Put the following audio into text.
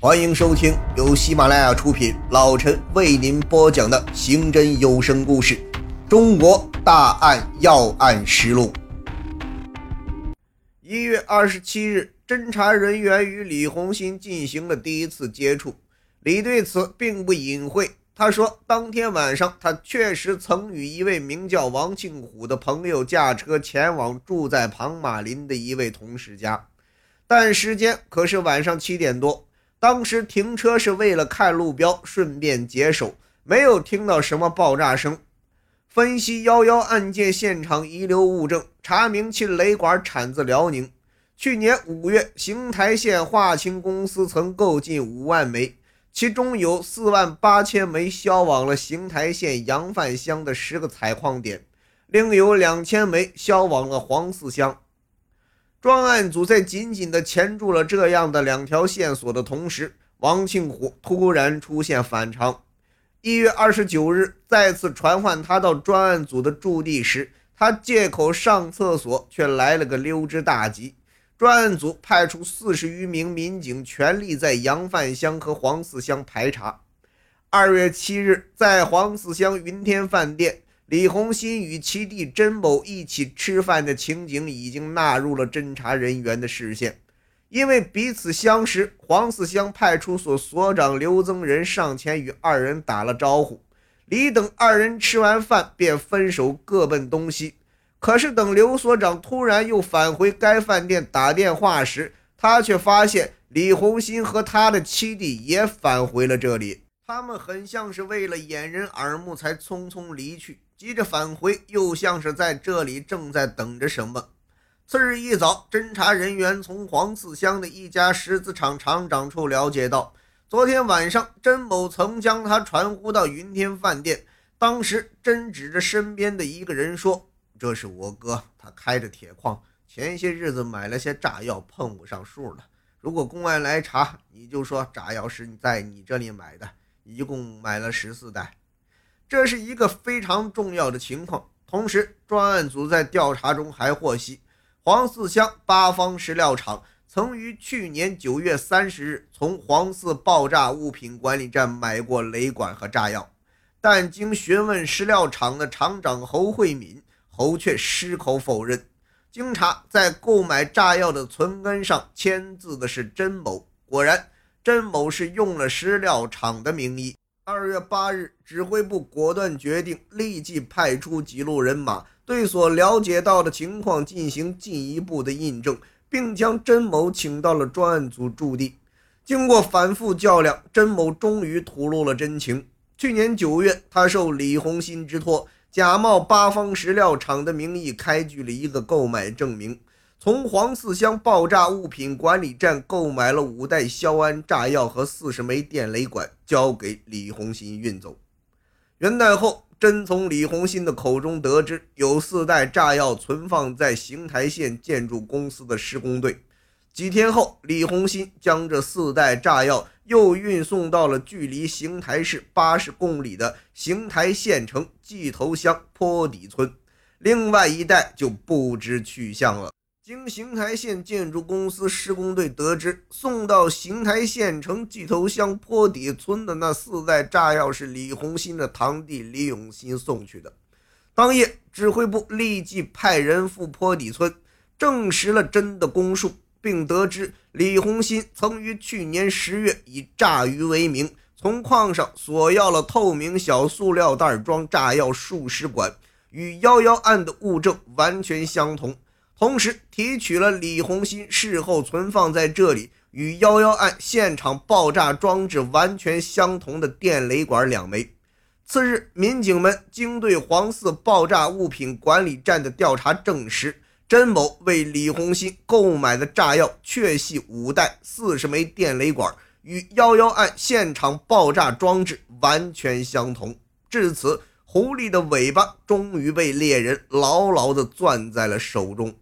欢迎收听由喜马拉雅出品，老陈为您播讲的刑侦有声故事《中国大案要案实录》。一月二十七日，侦查人员与李红新进行了第一次接触。李对此并不隐晦，他说，当天晚上他确实曾与一位名叫王庆虎的朋友驾车前往住在庞马林的一位同事家，但时间可是晚上七点多。当时停车是为了看路标，顺便解手，没有听到什么爆炸声。分析幺幺案件现场遗留物证，查明其雷管产自辽宁。去年五月，邢台县华清公司曾购进五万枚，其中有四万八千枚销往了邢台县杨范乡的十个采矿点，另有两千枚销往了黄四乡。专案组在紧紧地钳住了这样的两条线索的同时，王庆虎突然出现反常。一月二十九日，再次传唤他到专案组的驻地时，他借口上厕所，却来了个溜之大吉。专案组派出四十余名民警，全力在扬范乡和黄四乡排查。二月七日，在黄四乡云天饭店，李红新与其弟甄某一起吃饭的情景已经纳入了侦查人员的视线。因为彼此相识，黄四乡派出所所长刘增仁上前与二人打了招呼。李等二人吃完饭便分手，各奔东西。可是等刘所长突然又返回该饭店打电话时，他却发现李红新和他的七弟也返回了这里。他们很像是为了掩人耳目才匆匆离去，急着返回，又像是在这里正在等着什么。次日一早，侦查人员从黄四乡的一家石子厂厂长处了解到，昨天晚上甄某曾将他传呼到云天饭店。当时，甄指着身边的一个人说：“这是我哥，他开着铁矿，前些日子买了些炸药，碰不上数了。如果公安来查，你就说炸药是在你这里买的，一共买了十四袋。这是一个非常重要的情况。同时，专案组在调查中还获悉。”黄四乡八方石料厂曾于去年九月三十日从黄四爆炸物品管理站买过雷管和炸药，但经询问石料厂的厂长侯慧敏，侯却矢口否认。经查，在购买炸药的存根上签字的是甄某，果然，甄某是用了石料厂的名义。二月八日，指挥部果断决定立即派出几路人马。对所了解到的情况进行进一步的印证，并将甄某请到了专案组驻地。经过反复较量，甄某终于吐露了真情。去年九月，他受李红新之托，假冒八方石料厂的名义开具了一个购买证明，从黄四乡爆炸物品管理站购买了五袋硝铵炸药和四十枚电雷管，交给李红新运走。元旦后。真从李红新的口中得知，有四袋炸药存放在邢台县建筑公司的施工队。几天后，李红新将这四袋炸药又运送到了距离邢台市八十公里的邢台县城冀头乡坡底村，另外一袋就不知去向了。经邢台县建筑公司施工队得知，送到邢台县城季头乡坡底村的那四袋炸药是李洪新的堂弟李永新送去的。当夜，指挥部立即派人赴坡底村，证实了真的供述，并得知李洪新曾于去年十月以炸鱼为名，从矿上索要了透明小塑料袋装炸药数十管，与幺幺案的物证完全相同。同时提取了李红新事后存放在这里与幺幺案现场爆炸装置完全相同的电雷管两枚。次日，民警们经对黄四爆炸物品管理站的调查证实，甄某为李红新购买的炸药确系五袋四十枚电雷管，与幺幺案现场爆炸装置完全相同。至此，狐狸的尾巴终于被猎人牢牢地攥在了手中。